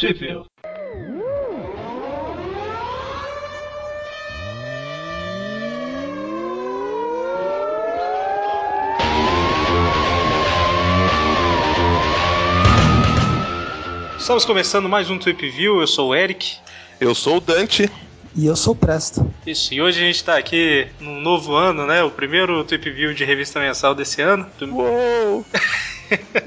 Trip Estamos começando mais um Trip View. Eu sou o Eric. Eu sou o Dante. E eu sou o Presto. Isso, e hoje a gente está aqui num novo ano, né? O primeiro Trip View de revista mensal desse ano. Uou!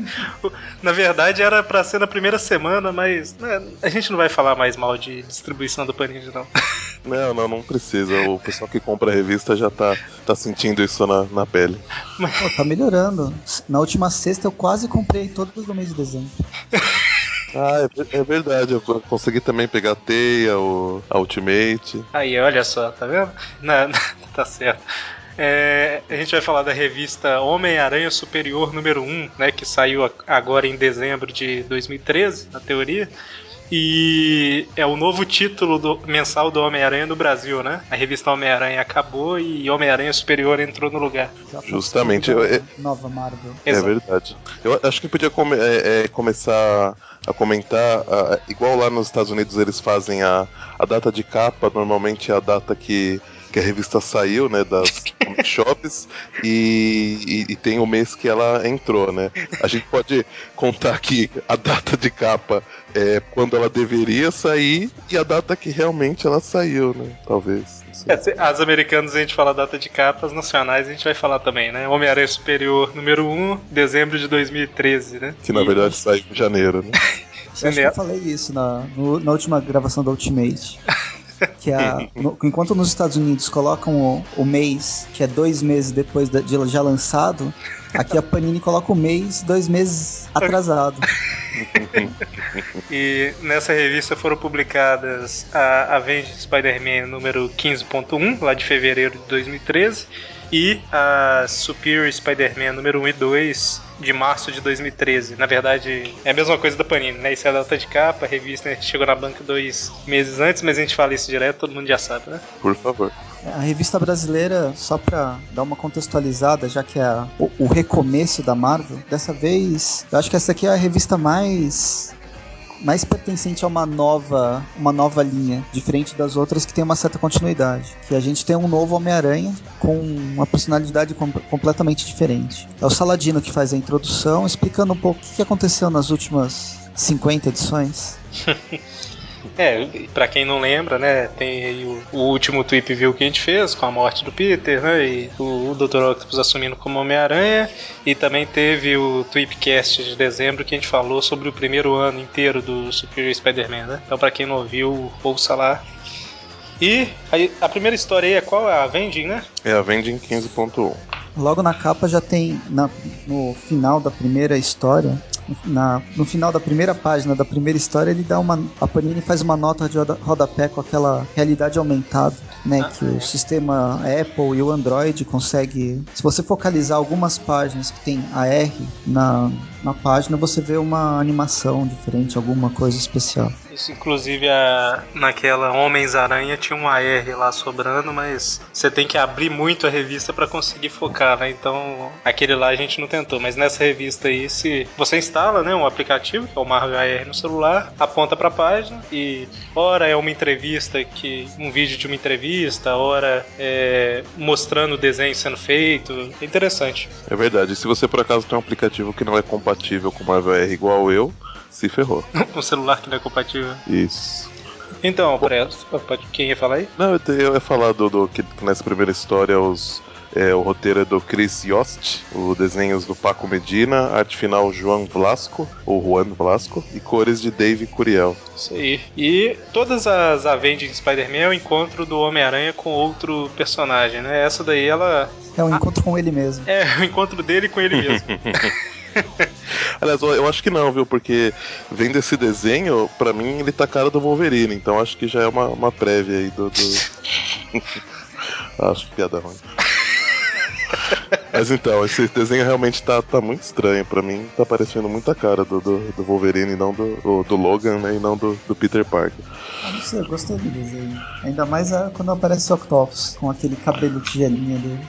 Na verdade era para ser na primeira semana, mas né, a gente não vai falar mais mal de distribuição do Panini, não. Não, não, não precisa. O pessoal que compra a revista já tá, tá sentindo isso na, na pele. Pô, tá melhorando. Na última sexta eu quase comprei todos do mês de dezembro. Ah, é, é, verdade. Eu consegui também pegar a Teia, o a Ultimate. Aí, olha só, tá vendo? Não, não tá certo. É, a gente vai falar da revista Homem-Aranha Superior número 1, né, que saiu agora em dezembro de 2013, na teoria. E é o novo título do, mensal do Homem-Aranha no Brasil, né? A revista Homem-Aranha acabou e Homem-Aranha Superior entrou no lugar. Justamente. É, nova Marvel. É verdade. Eu acho que podia come, é, é, começar a comentar, a, igual lá nos Estados Unidos eles fazem a, a data de capa, normalmente é a data que que a revista saiu, né, das shops e, e, e, tem o mês que ela entrou, né? A gente pode contar aqui a data de capa é quando ela deveria sair e a data que realmente ela saiu, né? Talvez. É, as americanas a gente fala a data de capa, as nacionais a gente vai falar também, né? Homem-Aranha Superior número 1, dezembro de 2013, né? Que na e... verdade saiu em janeiro, né? Eu acho que eu falei isso na, no, na última gravação do Ultimate. que a, no, enquanto nos Estados Unidos colocam o, o, mês, que é dois meses depois de, já lançado, aqui a Panini coloca o mês dois meses atrasado. e nessa revista foram publicadas a Avenged Spider-Man número 15.1, lá de fevereiro de 2013, e a Superior Spider-Man número 1 e 2 de março de 2013. Na verdade, é a mesma coisa da Panini, né? Isso é a data de capa, a revista né, chegou na banca dois meses antes, mas a gente fala isso direto, todo mundo já sabe, né? Por favor. A revista brasileira, só pra dar uma contextualizada, já que é o, o recomeço da Marvel, dessa vez, eu acho que essa aqui é a revista mais mais pertencente a uma nova, uma nova linha, diferente das outras que tem uma certa continuidade. Que a gente tem um novo Homem-Aranha com uma personalidade com, completamente diferente. É o Saladino que faz a introdução, explicando um pouco o que aconteceu nas últimas 50 edições. É, pra quem não lembra, né, tem aí o, o, último Tweep View que a gente fez com a morte do Peter, né, e o, o Dr. Octopus assumindo como Homem-Aranha, e também teve o Tweepcast de dezembro que a gente falou sobre o primeiro ano inteiro do Superior Spider-Man, né. Então pra quem não ouviu, ouça lá. E a, a primeira história aí é qual? É a Vending, né? É a Vending 15.1. Logo na capa já tem, na, no final da primeira história, na, no final da primeira página da primeira história, ele dá uma. A Panini faz uma nota de rodapé com aquela realidade aumentada, né? Ah, que é. o sistema Apple e o Android consegue. Se você focalizar algumas páginas que tem a R na, na página, você vê uma animação diferente, alguma coisa especial. Isso, inclusive, a, naquela Homens-Aranha tinha um AR lá sobrando, mas você tem que abrir muito a revista para conseguir focar, né? Então, aquele lá a gente não tentou. Mas nessa revista aí, se você instala né, um aplicativo, que é o Marvel AR no celular, aponta para a página e, ora é uma entrevista, que um vídeo de uma entrevista, ora é mostrando o desenho sendo feito. É interessante. É verdade. Se você por acaso tem um aplicativo que não é compatível com o Marvel AR igual eu, se ferrou. um celular que não é compatível. Isso. Então, quem ia falar aí? Não, eu ia falar do, do que nessa primeira história os, é, o roteiro é do Chris Yost, os desenhos do Paco Medina, arte final João Blasco, ou Juan Blasco, e cores de Dave Curiel. Isso aí. E todas as Avengers Spider-Man é o encontro do Homem-Aranha com outro personagem, né? Essa daí ela. É um encontro ah, com ele mesmo. É, o encontro dele com ele mesmo. Aliás, eu acho que não, viu? Porque vendo esse desenho, pra mim ele tá cara do Wolverine, então acho que já é uma, uma prévia aí do. do... acho que piada ruim. Mas então, esse desenho realmente tá, tá muito estranho. Pra mim, tá parecendo muito a cara do, do, do Wolverine, não do, do, do, Logan, né? E não do, do Peter Parker. Ah, não sei, eu gostei do desenho. Ainda mais quando aparece o Octopus, com aquele cabelo tigelinha dele.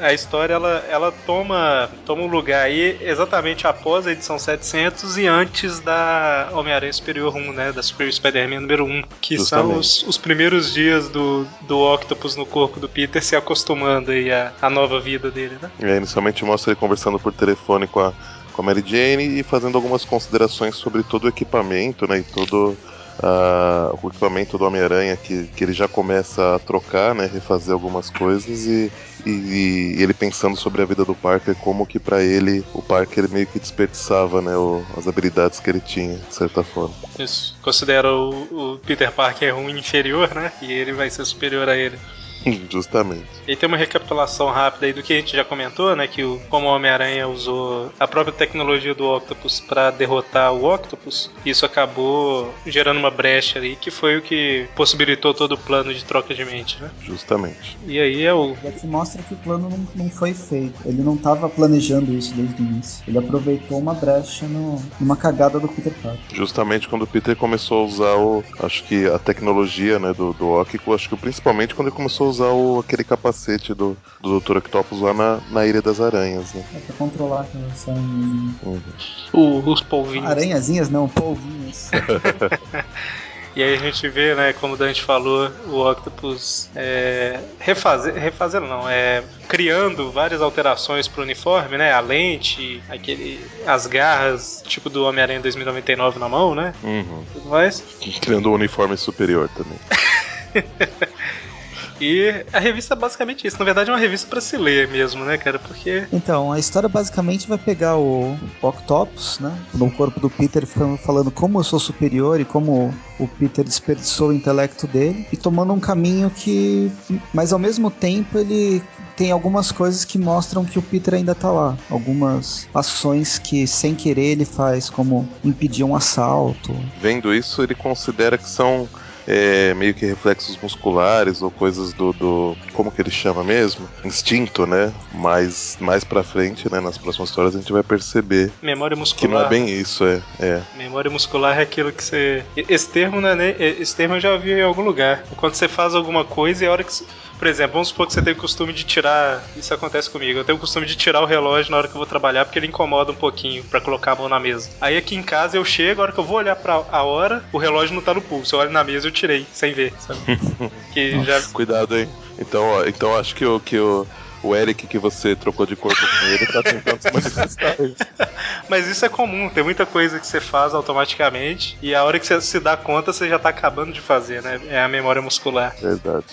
A história ela, ela toma, toma um lugar aí exatamente após a edição 700 e antes da Homem-Aranha Superior 1, né? Da Super Spider-Man número 1, que Justamente. são os, os primeiros dias do, do Octopus no corpo do Peter se acostumando aí à, à nova vida dele, né? É, inicialmente mostra ele conversando por telefone com a, com a Mary Jane e fazendo algumas considerações sobre todo o equipamento, né? E todo uh, o equipamento do Homem-Aranha que, que ele já começa a trocar, né, refazer algumas coisas e, e, e ele pensando sobre a vida do Parker, como que para ele o Parker meio que desperdiçava né, o, as habilidades que ele tinha, de certa forma. Isso. Considera o, o Peter Parker um inferior, né? E ele vai ser superior a ele. Justamente. E tem uma recapitulação rápida aí do que a gente já comentou, né? Que o, como o Homem-Aranha usou a própria tecnologia do Octopus para derrotar o Octopus, isso acabou gerando uma brecha ali, que foi o que possibilitou todo o plano de troca de mente, né? Justamente. E aí é o. Já te mostra que o plano não, não foi feito. Ele não estava planejando isso desde o início. Ele aproveitou uma brecha no, numa cagada do Peter Parker. Justamente quando o Peter começou a usar o. Acho que a tecnologia né, do, do Octopus, acho que principalmente quando ele começou a usar o, aquele capacete do, do Dr. Octopus lá na, na Ilha das Aranhas, né? É pra controlar aquelas aranhas. Uhum. O, os polvinhos. Aranhazinhas não, polvinhos. E aí a gente vê, né, como o Dante falou, o Octopus é, refazer, refazendo não, é criando várias alterações pro uniforme, né? A lente, aquele, as garras, tipo do Homem-Aranha 2099 na mão, né? Uhum. Tudo mais. Criando um uniforme superior também. E a revista é basicamente isso. Na verdade, é uma revista para se ler mesmo, né, cara? Porque. Então, a história basicamente vai pegar o Octopus, né? No corpo do Peter, falando como eu sou superior e como o Peter desperdiçou o intelecto dele, e tomando um caminho que. Mas ao mesmo tempo ele tem algumas coisas que mostram que o Peter ainda tá lá. Algumas ações que, sem querer, ele faz, como impedir um assalto. Vendo isso, ele considera que são é, meio que reflexos musculares ou coisas do, do, como que ele chama mesmo? Instinto, né? Mas mais pra frente, né, nas próximas histórias a gente vai perceber Memória muscular. que não é bem isso, é. é. Memória muscular é aquilo que você... Esse termo, né, esse termo eu já vi em algum lugar. Quando você faz alguma coisa e a hora que por exemplo, vamos supor que você tem o costume de tirar. Isso acontece comigo. Eu tenho o costume de tirar o relógio na hora que eu vou trabalhar porque ele incomoda um pouquinho para colocar a mão na mesa. Aí aqui em casa eu chego, a hora que eu vou olhar para a hora, o relógio não tá no pulso. Eu olho na mesa e eu tirei, sem ver, sabe? que já... Cuidado, hein? Então, então acho que o que o o Eric que você trocou de corpo com ele tá tentando se manifestar. Mas isso é comum, tem muita coisa que você faz automaticamente e a hora que você se dá conta você já tá acabando de fazer, né? É a memória muscular. Verdade.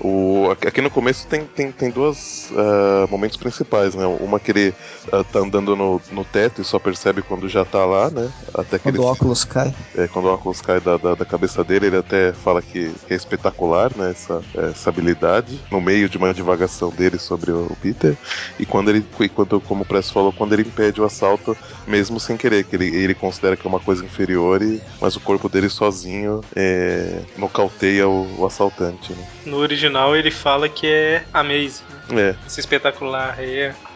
O, aqui no começo tem, tem, tem dois uh, momentos principais, né? Uma que ele uh, tá andando no, no teto e só percebe quando já tá lá, né? Até que quando ele, o óculos cai. É, quando o óculos cai da, da, da cabeça dele, ele até fala que, que é espetacular, né? Essa, essa habilidade. No meio de uma divagação dele sobre o Peter. E quando ele, quando, como o Press falou, quando ele impede o assalto, mesmo sem querer, que ele, ele considera que é uma coisa inferior, e, mas o corpo dele sozinho é, nocauteia o, o assaltante. Né? No original ele fala que é amazing. Né? É. Esse espetacular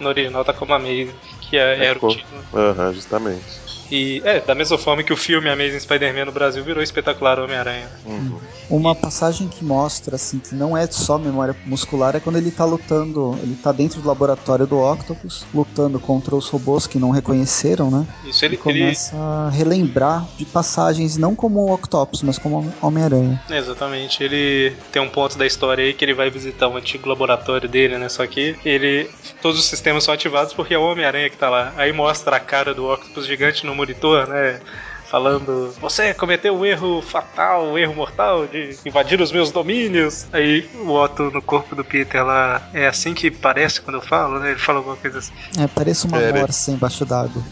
no original tá como amazing, que é, era o título. Aham, justamente. E é, da mesma forma que o filme Amazing Spider-Man no Brasil virou espetacular Homem-Aranha. Uhum. Uma passagem que mostra, assim, que não é só memória muscular, é quando ele tá lutando, ele tá dentro do laboratório do Octopus, lutando contra os robôs que não reconheceram, né? Isso, ele, e começa ele... a relembrar de passagens, não como o Octopus, mas como Homem-Aranha. exatamente. Ele tem um ponto da história aí que ele vai visitar o um antigo laboratório dele, né? Só que ele. Todos os sistemas são ativados porque é o Homem-Aranha que tá lá. Aí mostra a cara do Octopus gigante no monitor, né? falando: Você cometeu um erro fatal, um erro mortal de invadir os meus domínios. Aí o Otto no corpo do Peter lá é assim que parece quando eu falo, né? Ele fala alguma coisa assim. É, parece uma é, morsa embaixo d'água.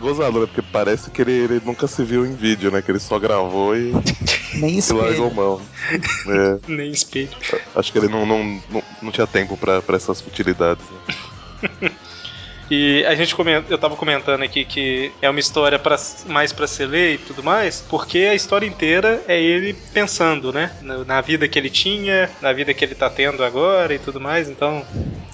Gozado, né? Porque parece que ele, ele, nunca se viu em vídeo, né? Que ele só gravou e. Nem espelho. E largou mão. É. Nem espelho. Acho que ele não, não, não, não tinha tempo pra, pra essas futilidades. Né? E a gente comenta, eu tava comentando aqui que é uma história pra, mais para ser ler e tudo mais, porque a história inteira é ele pensando, né? Na, na, vida que ele tinha, na vida que ele tá tendo agora e tudo mais. Então,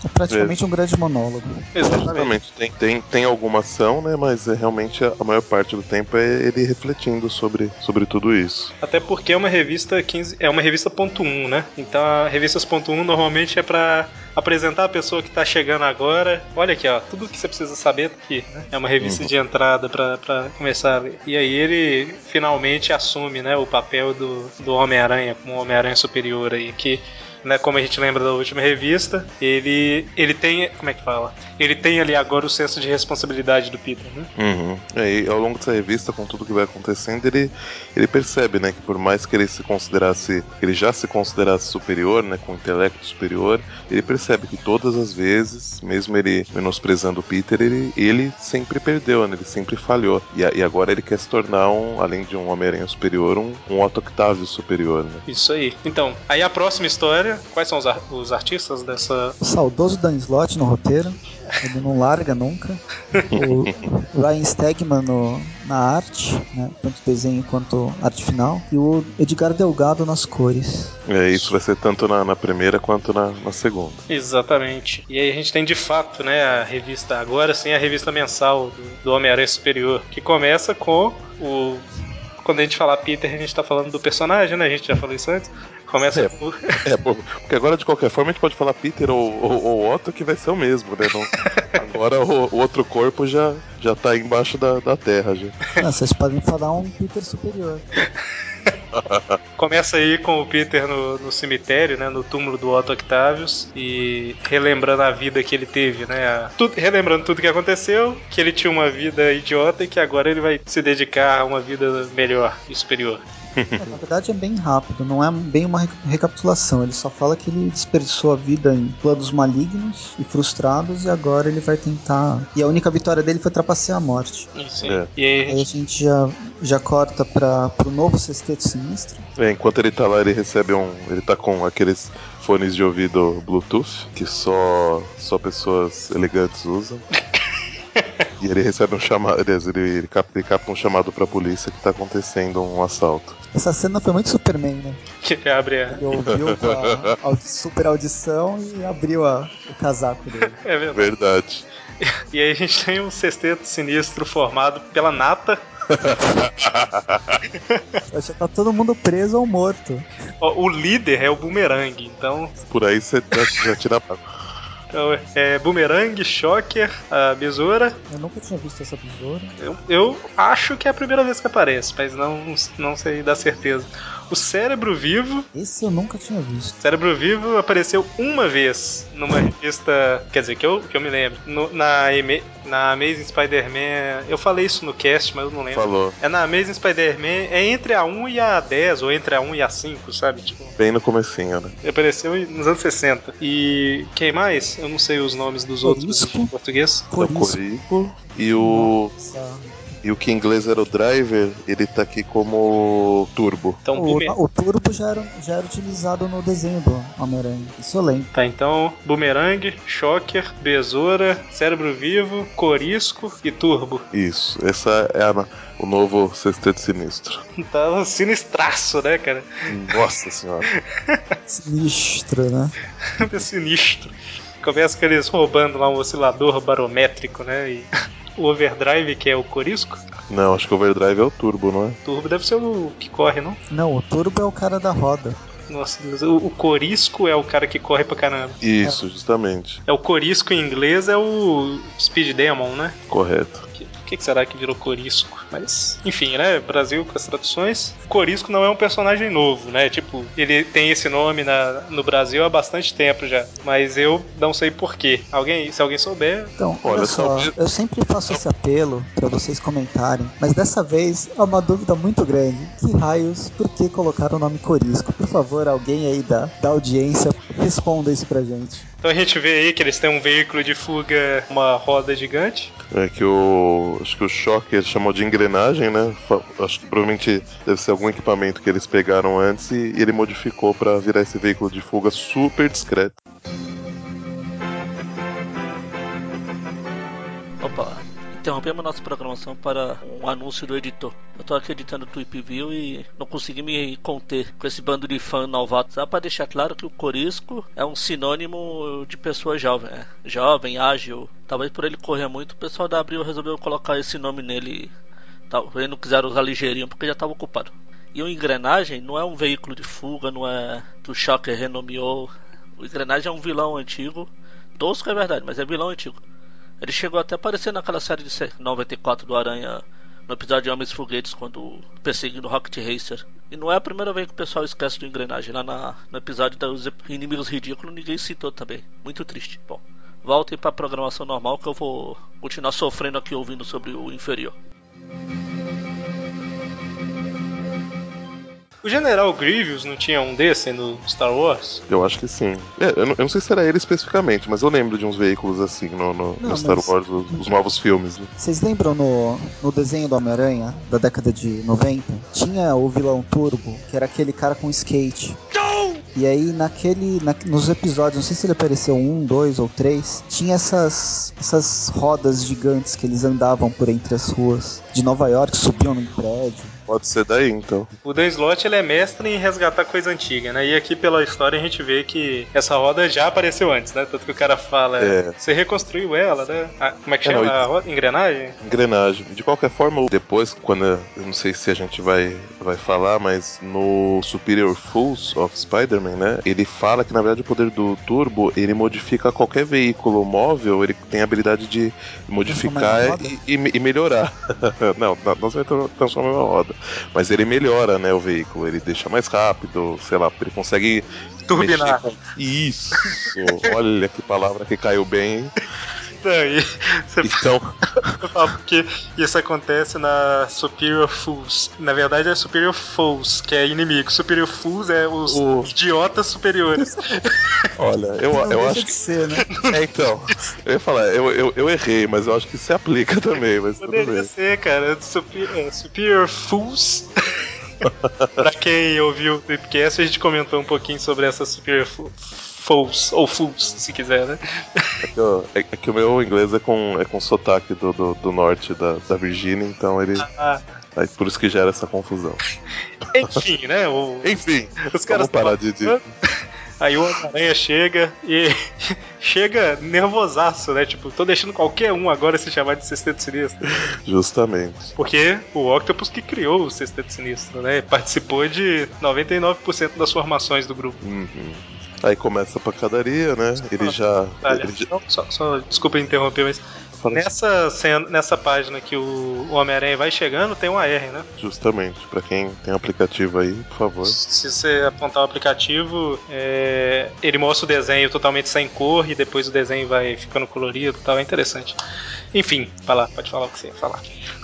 É praticamente um grande monólogo. Exatamente. Tem, tem, tem alguma ação, né? Mas é realmente a, maior parte do tempo é ele refletindo sobre, sobre tudo isso. Até porque é uma revista 15, é uma revista ponto .1, né? Então a revistas ponto .1 normalmente é pra apresentar a pessoa que tá chegando agora. Olha aqui, ó, tudo que você precisa saber aqui, né? É uma revista Uhum. de entrada pra, pra começar. E aí ele finalmente assume, né, o papel do, do Homem-Aranha, como Homem-Aranha superior aí, que né, como a gente lembra da última revista, ele ele tem, como é que fala? Ele tem ali agora o senso de responsabilidade do Peter, né? Uhum. É, e ao longo dessa revista, com tudo que vai acontecendo, ele, ele percebe, né, que por mais que ele se considerasse, ele já se considerasse superior, né, com intelecto superior, ele percebe que todas as vezes, mesmo ele menosprezando o Peter, ele, ele sempre perdeu, né, ele sempre falhou. E, a- e agora ele quer se tornar, um, além de um Homem-Aranha superior, um, um Otto Octavio superior, né. Isso aí. Então, aí a próxima história, quais são os, ar- os artistas dessa O saudoso Dan Slott no roteiro, ele não larga nunca. O Ryan Stegman no- na arte, né, tanto desenho quanto arte final. E o Edgar Delgado nas cores. É, isso vai ser tanto na, na primeira quanto na, na segunda. Exatamente. E aí a gente tem de fato, né, a revista, agora sim a revista mensal do, do Homem-Aranha Superior, que começa com o. Quando a gente falar Peter, a gente tá falando do personagem, né? A gente já falou isso antes. Começa É. por. É, porque agora de qualquer forma a gente pode falar Peter ou, ou, ou Otto que vai ser o mesmo, né? Não- agora o, o outro corpo já, já tá embaixo da, da terra já. Ah, vocês podem falar um Peter superior. Começa aí com o Peter no, no cemitério, né? No túmulo do Otto Octavius. E relembrando a vida que ele teve, né? tudo- relembrando tudo que aconteceu, que ele tinha uma vida idiota e que agora ele vai se dedicar a uma vida melhor e superior. Na verdade é bem rápido, não é bem uma reca- recapitulação. Ele só fala que ele desperdiçou a vida em planos malignos e frustrados e agora ele vai tentar. E a única vitória dele foi trapacear a morte. Isso É. E aí a Aí a gente gente já, já corta para pro novo Sexteto Sinistro. É, enquanto ele tá lá, ele recebe um. Ele tá com aqueles fones de ouvido Bluetooth que só, só pessoas elegantes usam. E ele recebe um chamado. Aliás, ele, ele, capta, ele capta um chamado pra polícia que tá acontecendo um assalto. Essa cena foi muito Superman, né? que ele abre a. Ele ouviu com a audi- super audição e abriu a- o casaco dele. É verdade. Verdade. E aí a gente tem um sexteto sinistro formado pela Nata. Já tá todo mundo preso ou morto. O líder é o Boomerang, então, Por aí você já, já tira a então é Boomerang, Shocker, a Besoura. Eu nunca tinha visto essa besoura. Eu, eu acho que é a primeira vez que aparece, mas não, não sei dar certeza. O Cérebro Vivo. Esse eu nunca tinha visto. Cérebro Vivo apareceu uma vez numa revista. Quer dizer, que eu, que eu me lembro. no- na, Ame- na Amazing Spider-Man. Eu falei isso no cast, mas eu não lembro. Falou. É na Amazing Spider-Man, é entre a 1 e a 10, ou entre a 1 e a 5, sabe? Tipo, Bem no comecinho, né? apareceu nos anos 60. E quem mais? Eu não sei os nomes dos outros Corisco. em português. Corisco. Corico. E o, Nossa. E o que em inglês era o Driver, ele tá aqui como Turbo. Então, O, Boomer- o turbo já era, já era utilizado no desenho do Homem-Aranha. Isso eu lembro. Tá, então, Boomerang, Shocker, Besoura, Cérebro Vivo, Corisco e Turbo. Isso, essa é a- o novo Sexteto Sinistro. Tá um sinistraço, né, cara? Nossa senhora. Sinistro, né? Sinistro. Começa com eles roubando lá um oscilador barométrico, né? E o Overdrive, que é o Corisco. Não, acho que o Overdrive é o Turbo, não é? Turbo deve ser o que corre, não? Não, o turbo é o cara da roda. Nossa Deus, o, o Corisco é o cara que corre pra caramba. Isso, justamente. É o Corisco em inglês, é o Speed Demon, né? Correto. O que, que será que virou Corisco? Mas, enfim, né? Brasil com as traduções. Corisco não é um personagem novo, né? Tipo, ele tem esse nome na, no Brasil há bastante tempo já. Mas eu não sei porquê. Alguém, se alguém souber. Então, olha, Olha, só, só- eu sempre faço esse apelo pra vocês comentarem, mas dessa vez é uma dúvida muito grande. Que raios, que colocaram o nome Corisco? Por favor, alguém aí da, da audiência responda isso pra gente. Então a gente vê aí que eles têm um veículo de fuga, uma roda gigante. É que o. Acho que o Shocker chamou de engrenagem, né? Acho que provavelmente deve ser algum equipamento que eles pegaram antes e, e ele modificou pra virar esse veículo de fuga super discreto. Opa. Interrompemos nossa programação para um anúncio do editor. Eu tô aqui editando o Tweep View e não consegui me conter com esse bando de fã novato. Só para deixar claro que o Corisco é um sinônimo de pessoa jovem, é. jovem, ágil. Talvez por ele correr muito, o pessoal da Abril resolveu colocar esse nome nele. Talvez não quiseram usar ligeirinho porque já estava ocupado. E o Engrenagem não é um veículo de fuga, não é que o Shocker renomeou. O Engrenagem é um vilão antigo. Tosco é verdade, mas é vilão antigo. Ele chegou até a aparecer naquela série de 94 do Aranha, no episódio de Homens Foguetes, quando perseguindo Rocket Racer. E não é a primeira vez que o pessoal esquece do engrenagem. Lá na, no episódio dos inimigos ridículos, ninguém citou também. Muito triste. Bom, voltem para a programação normal que eu vou continuar sofrendo aqui ouvindo sobre o inferior. O General Grievous não tinha um desse no Star Wars? Eu acho que sim. É, eu, não, eu, não, sei se era ele especificamente, mas eu lembro de uns veículos assim no, no, não, no Star Wars, os, os, novos filmes. Né? Vocês lembram no, no desenho do Homem-Aranha, da década de 90? Tinha o vilão Turbo, que era aquele cara com skate. E aí naquele. Na, nos episódios, não sei se ele apareceu um, dois ou três, tinha essas, essas rodas gigantes que eles andavam por entre as ruas de Nova York, subiam num prédio. Pode ser daí, então. O Dan Slott ele é mestre em resgatar coisa antiga, né? E aqui pela história a gente vê que essa roda já apareceu antes, né? Tanto que o cara fala, é. você reconstruiu ela, né? Ah, como é que é, chama? Não, a roda? Engrenagem? Engrenagem. De qualquer forma, depois, quando eu não sei se a gente vai, vai falar, mas no Superior Fools of Spider-Man, né? Ele fala que na verdade o poder do Turbo ele modifica qualquer veículo móvel, ele tem a habilidade de modificar e, e, e, melhorar. não, não vai transformar uma roda. Mas ele melhora, né, o veículo. Ele deixa mais rápido, sei lá, ele consegue. Turbinar. Com... Isso! Olha que palavra que caiu bem. Não, então. porque isso acontece na Superior Fools. Na verdade é Superior Foes, que é inimigo. Superior Fools é os o... idiotas superiores. Olha, eu, eu acho que. Ser, né? É, então. Eu ia falar, eu, eu, eu, errei, mas eu acho que se aplica também. Mas Poderia tudo bem. ser, cara. Superior, é, Superior Fools. pra quem ouviu o Tripcast, a gente comentou um pouquinho sobre essa Superior Fools Fools, ou Fools, se quiser, né? É que, eu, é, é que, o meu inglês é com, é com sotaque do, do, do norte da, da Virgínia, então ele. Ah. É por isso que gera essa confusão. Enfim, né? O... Enfim, os caras. Vamos parar de. de... Aí o Homem-Aranha chega e chega nervosaço, né? Tipo, tô deixando qualquer um agora se chamar de Sexteto Sinistro. Justamente. Porque o Octopus que criou o Sexteto Sinistro, né? Participou de 99% das formações do grupo. Uhum. Aí começa a pancadaria, né? Ele já. Ele já... Só, só, desculpa interromper, mas nessa, cena, nessa página que o Homem-Aranha vai chegando, tem um AR, né? Justamente. Para quem tem aplicativo aí, por favor. Se você apontar o aplicativo, é... ele mostra o desenho totalmente sem cor e depois o desenho vai ficando colorido e tal. É interessante. Enfim, vai lá, pode falar o que você ia falar.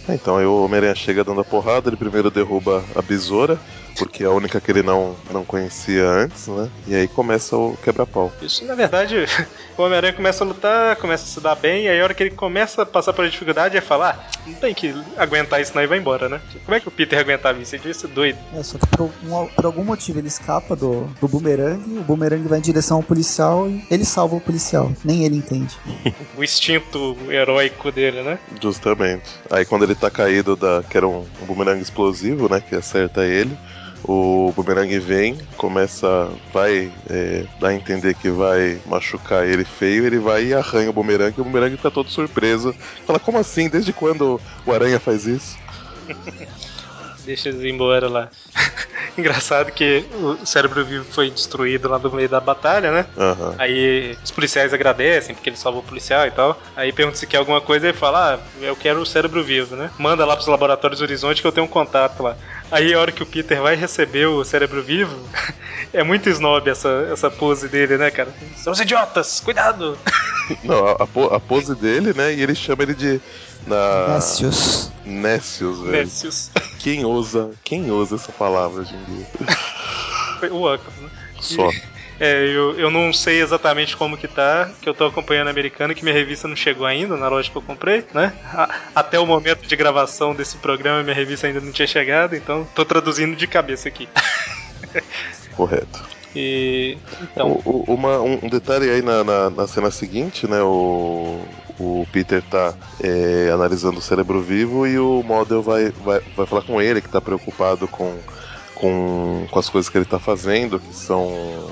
Então aí o Homem-Aranha chega dando a porrada, ele primeiro derruba a besoura porque é a única que ele não, não conhecia antes, né? E aí começa o quebra-pau. Isso, na verdade, o Homem-Aranha começa a lutar, começa a se dar bem, e aí a hora que ele começa a passar por dificuldade é falar, ah, não tem que aguentar isso não e vai embora, né? Como é que o Peter aguentava isso? Ele devia ser doido. É, só que por, um, por algum motivo ele escapa do, do boomerang, o boomerang vai em direção ao policial e ele salva o policial. Nem ele entende. o instinto heróico dele, né? Justamente. Aí quando ele tá caído da. que era um, um boomerang explosivo, né? Que acerta ele o Boomerang vem, começa, vai é, dar a entender que vai machucar ele feio, ele vai e arranha o Boomerang, e o Boomerang fica todo surpreso. Fala, como assim? Desde quando o Aranha faz isso? Deixa eles ir embora lá. Engraçado que o cérebro vivo foi destruído lá no meio da batalha, né? Uhum. Aí os policiais agradecem porque ele salvou o policial e tal. Aí pergunta se quer alguma coisa e fala: Ah, eu quero o cérebro vivo, né? Manda lá pros laboratórios Horizonte que eu tenho um contato lá. Aí a hora que o Peter vai receber o cérebro vivo, é muito snob essa, essa pose dele, né, cara? São os idiotas, cuidado! Não, a, a, pose dele, né? E ele chama ele de. Na... Nécios. Nécios, velho. Nécios. Quem ousa, quem ousa essa palavra hoje em dia? o Octopus, né? Só. É, eu, eu não sei exatamente como que tá, que eu tô acompanhando a americana, que minha revista não chegou ainda na loja que eu comprei, né? A, até o momento de gravação desse programa, minha revista ainda não tinha chegado, então tô traduzindo de cabeça aqui. Correto. E. Então. O, uma, um detalhe aí na, na, na, cena seguinte, né? O, o Peter tá é, analisando o cérebro vivo e o Model vai, vai, vai falar com ele que tá preocupado com, com, com as coisas que ele tá fazendo, que são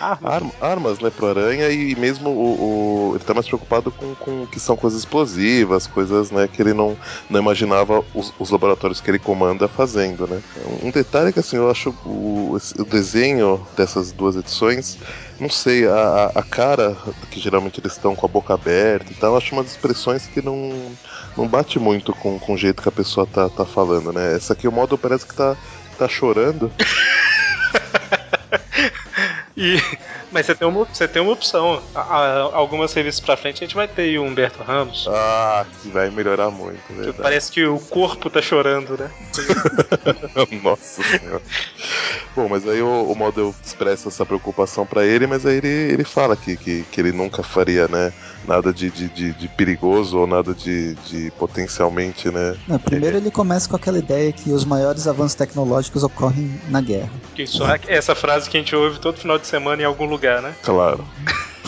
armas. armas, né, pro Aranha, e mesmo o, o, ele tá mais preocupado com, com que são coisas explosivas, coisas, né, que ele não, não imaginava os, os laboratórios que ele comanda fazendo, né. Um detalhe que, assim, eu acho o, o desenho dessas duas edições, não sei, a, a cara, que geralmente eles estão com a boca aberta e tal, eu acho umas expressões que não, não bate muito com, com o jeito que a pessoa tá, tá falando, né. Essa aqui, o modo parece que tá, tá chorando. E, mas você tem uma, você tem uma opção. algumas revistas pra frente a gente vai ter o Humberto Ramos. Ah, que vai melhorar muito, verdade. Parece que o corpo tá chorando, né? Nossa senhora. Bom, mas aí o, o Model expressa essa preocupação para ele, mas aí ele, ele fala que, que, que ele nunca faria, né? Nada de, de, de, de perigoso ou nada de, de potencialmente, né? Não, primeiro ele começa com aquela ideia que os maiores avanços tecnológicos ocorrem na guerra. Isso, essa frase que a gente ouve todo final de semana em algum lugar, né? Claro.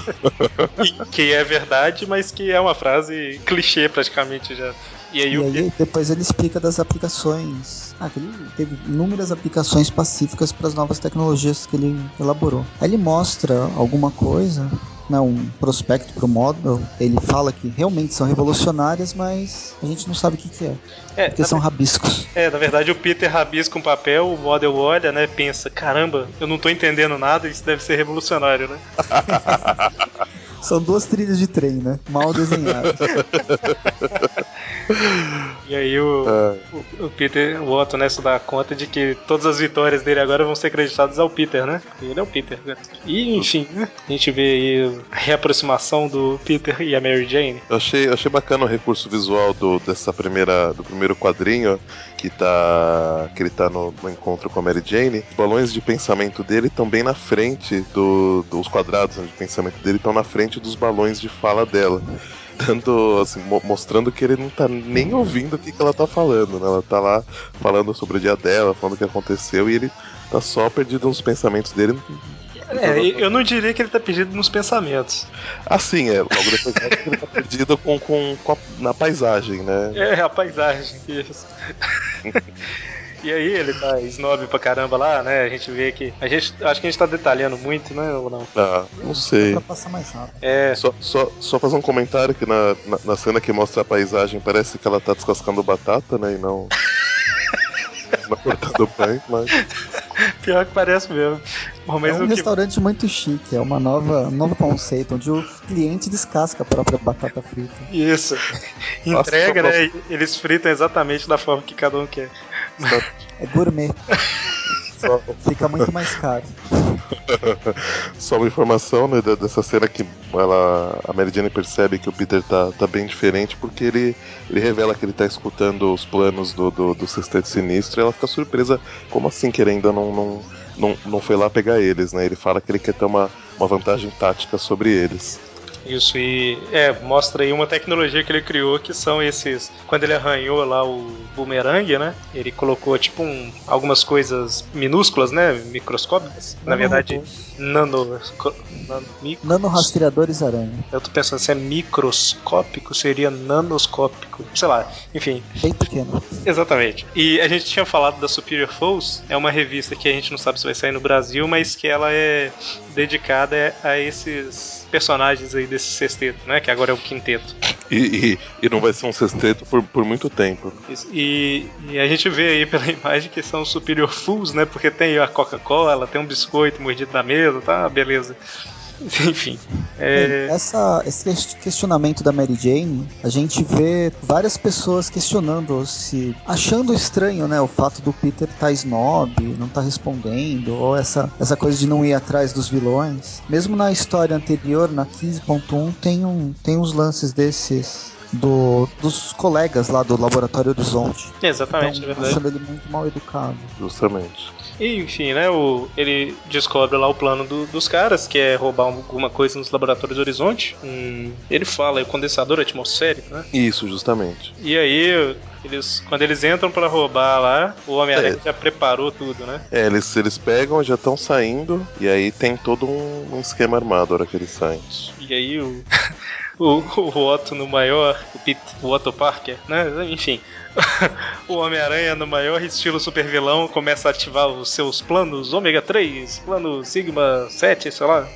que é verdade, mas que é uma frase clichê praticamente já. E aí, e aí depois ele explica das aplicações. Ah, que ele teve inúmeras aplicações pacíficas para as novas tecnologias que ele elaborou. Aí ele mostra alguma coisa né, um prospecto para o módulo, ele fala que realmente são revolucionárias, mas a gente não sabe o que, que é. é porque são rabiscos. É, na verdade o Peter rabisca um papel, o model olha, né, pensa, caramba, eu não estou entendendo nada, isso deve ser revolucionário, né? São duas trilhas de trem, né? Mal desenhadas. e aí o, é. o, Peter, o Otto, né, se dá conta de que todas as vitórias dele agora vão ser acreditadas ao Peter, né? Ele é o Peter. Né? E, enfim, né? a gente vê aí a reaproximação do Peter e a Mary Jane. Eu achei, achei bacana o recurso visual do, dessa primeira, do primeiro quadrinho, que tá que ele tá no, no, encontro com a Mary Jane, os balões de pensamento dele estão bem na frente do, dos quadrados de pensamento dele estão na frente dos balões de fala dela. Dando, assim, mo mostrando que ele não tá nem ouvindo o que, que ela tá falando, né? Ela tá lá falando sobre o dia dela, falando o que aconteceu, e ele tá só perdido nos pensamentos dele, é, eu não diria que ele tá perdido nos pensamentos. Assim, é. Logo depois ele tá perdido com, com, com a, na paisagem, né? É, a paisagem, isso. E aí ele tá snob pra caramba lá, né? A gente vê que. A gente, acho que a gente tá detalhando muito, né? Ou não? Ah, não sei. Pra passar mais rápido. É. Só, só, só fazer um comentário que na, na, na, cena que mostra a paisagem parece que ela tá descascando batata, né? E não. não cortando pães, mas. Pior que parece mesmo. Bom, é um restaurante que... muito chique, é uma nova, um novo conceito, onde o cliente descasca a própria batata frita. Isso. Entrega, Nossa, né? Eles fritam exatamente da forma que cada um quer. É gourmet. Só... Fica muito mais caro. Só uma informação né, dessa cena que ela, a Mary Jane percebe que o Peter tá, tá bem diferente porque ele, ele revela que ele tá escutando os planos do, do, do Sexteto Sinistro e ela fica surpresa, como assim que ele ainda não, não, não, não foi lá pegar eles, né? Ele fala que ele quer ter uma, uma vantagem tática sobre eles. Isso, e é, mostra aí uma tecnologia que ele criou que são esses. Quando ele arranhou lá o bumerangue, né? Ele colocou tipo um, algumas coisas minúsculas, né? Microscópicas. Na verdade, nano. Nano, micro, nano rastreadores aranha. Eu tô pensando se é microscópico, seria nanoscópico. Sei lá, enfim. Bem pequeno. Exatamente. E a gente tinha falado da Superior Foes, é uma revista que a gente não sabe se vai sair no Brasil, mas que ela é dedicada a esses personagens aí desse sexteto, né? Que agora é o quinteto. E, e, e não vai ser um sexteto por, por muito tempo. E, e, a gente vê aí pela imagem que são superior fools, né? Porque tem a Coca-Cola, tem um biscoito mordido na mesa, tá? Beleza. Enfim. É... Essa, esse questionamento da Mary Jane, a gente vê várias pessoas questionando se. achando estranho, né? O fato do Peter tá snob, não tá respondendo, ou essa, essa coisa de não ir atrás dos vilões. Mesmo na história anterior, na 15.1, tem, um, tem uns lances desses do, dos colegas lá do Laboratório Horizonte. Exatamente, então, é verdade. Achando ele muito mal educado. Justamente. E, enfim, né, o, ele descobre lá o plano do, dos caras, que é roubar alguma coisa nos laboratórios Horizonte. Hum, ele fala, é o condensador atmosférico, né? Isso, justamente. E aí, eles, quando eles entram para roubar lá, o Homem-Aranha é. já preparou tudo, né? É, eles, eles pegam, já estão saindo, e aí tem todo um, um esquema armado na hora que eles saem. E aí o. o, o Otto no maior, o, Pete, o Otto Parker, né? Enfim. o Homem-Aranha no maior estilo super vilão começa a ativar os seus planos ômega 3, plano Sigma 7, sei lá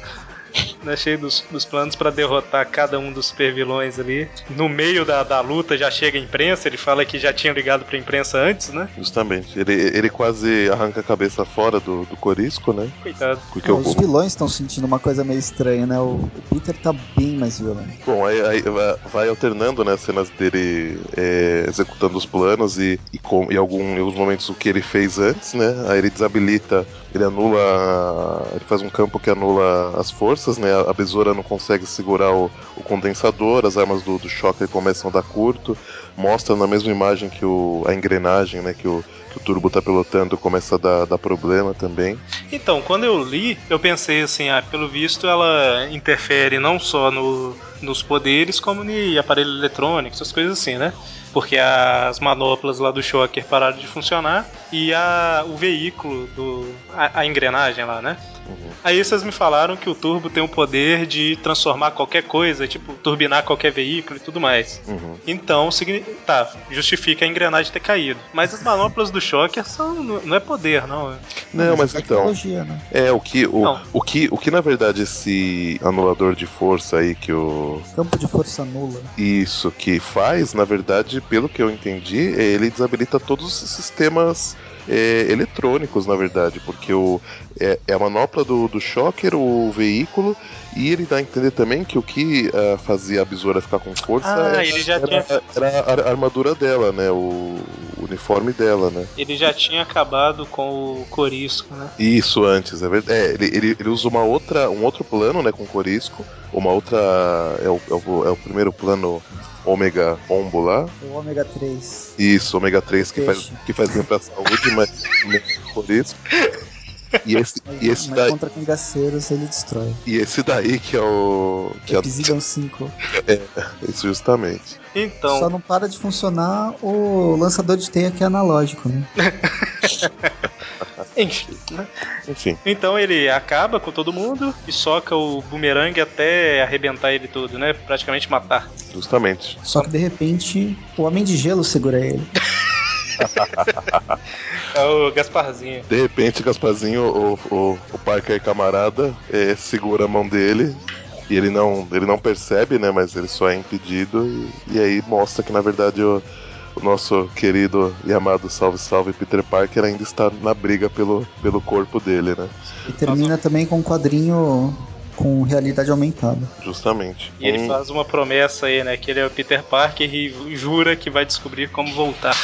né, cheio dos, dos planos para derrotar cada um dos super vilões ali. No meio da, da luta já chega a imprensa, ele fala que já tinha ligado pra imprensa antes, né? Justamente. Ele, ele quase arranca a cabeça fora do, do Corisco, né? Coitado. Porque é, o... Os vilões estão sentindo uma coisa meio estranha, né? O, o Peter tá bem mais violento. Bom, aí, aí vai alternando, né, cenas dele é, executando os planos e, e, com, e algum, em alguns momentos o que ele fez antes, né? Aí ele desabilita, ele anula. Ele faz um campo que anula as forças, né? A besoura não consegue segurar o, o condensador, as armas do, do Shocker começam a dar curto. Mostra na mesma imagem que o, a engrenagem, né? Que o, que o turbo tá pilotando começa a dar, dar problema também. Então, quando eu li, eu pensei assim, ah, pelo visto ela interfere não só no, nos poderes, como em aparelho eletrônico, essas coisas assim, né? Porque as manoplas lá do Shocker pararam de funcionar e a, o veículo, do, a, a engrenagem lá, né? Uhum. Aí vocês me falaram que o turbo tem o poder de transformar qualquer coisa, tipo, turbinar qualquer veículo e tudo mais. Uhum. Então, tá, justifica a engrenagem ter caído. Mas as manoplas do Shocker são, não é poder, não. Não, mas, é então. Né? É, o que, o, o, que, o que na verdade esse anulador de força aí que o. Campo de força nula. Isso, que faz, na verdade, pelo que eu entendi, ele desabilita todos os sistemas é, eletrônicos, na verdade, porque o, é, é a manopla do, do Shocker, o veículo, e ele dá a entender também que o que uh, fazia a besoura ficar com força ah, era, era, tinha... era, a armadura dela, né? O, o, uniforme dela, né? Ele já tinha acabado com o Corisco, né? Isso, antes, é verdade. É, ele, ele, ele usa uma outra, um outro plano, né, com o Corisco, uma outra. É o, é o, é o primeiro plano ômega ombo lá. O ômega 3. Isso, ômega 3 que faz, que faz bem pra saúde, mas por isso. E esse, mas, e esse mas daí. contra cangaceiros ele destrói. E esse daí que é o. Que é Episidon 5. É, isso justamente. Então. Só não para de funcionar o lançador de teia que é analógico, né? Enfim, né? Enfim. Então ele acaba com todo mundo e soca o bumerangue até arrebentar ele todo, né? Praticamente matar. Justamente. Só que de repente o Homem de Gelo segura ele. é o Gasparzinho. De repente, Gasparzinho, o, o, o Parker camarada, é, segura a mão dele e ele não, ele não percebe, né? Mas ele só é impedido. E, e aí mostra que na verdade o, o nosso querido e amado Salve Salve Peter Parker ainda está na briga pelo, pelo corpo dele, né? E termina também com um quadrinho com realidade aumentada. Justamente. E ele faz uma promessa aí, né? Que ele é o Peter Parker e jura que vai descobrir como voltar.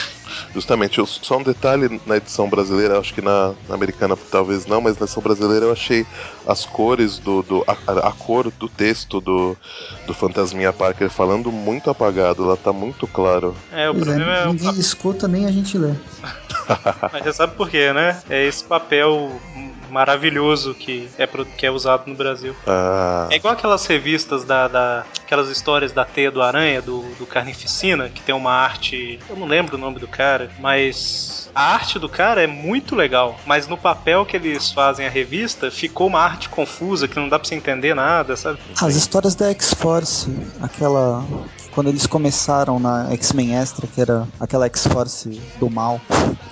Justamente, só um detalhe na edição brasileira, acho que na, na, americana talvez não, mas na edição brasileira eu achei as cores do. do a, a, cor do texto do, do Fantasminha Parker falando muito apagado, ela tá muito claro. É, o pois problema é, é Ninguém o... escuta nem a gente lê. mas você sabe por quê, né? É esse papel maravilhoso que é, que é usado no Brasil. Ah. É igual aquelas revistas da, da, aquelas histórias da teia do aranha, do, do Carnificina, que tem uma arte. Eu não lembro o nome do cara, mas a arte do cara é muito legal, mas no papel que eles fazem a revista ficou uma arte confusa que não dá pra você entender nada, sabe? As histórias da X-Force, aquela quando eles começaram na X-Men Extra, que era aquela X-Force do mal,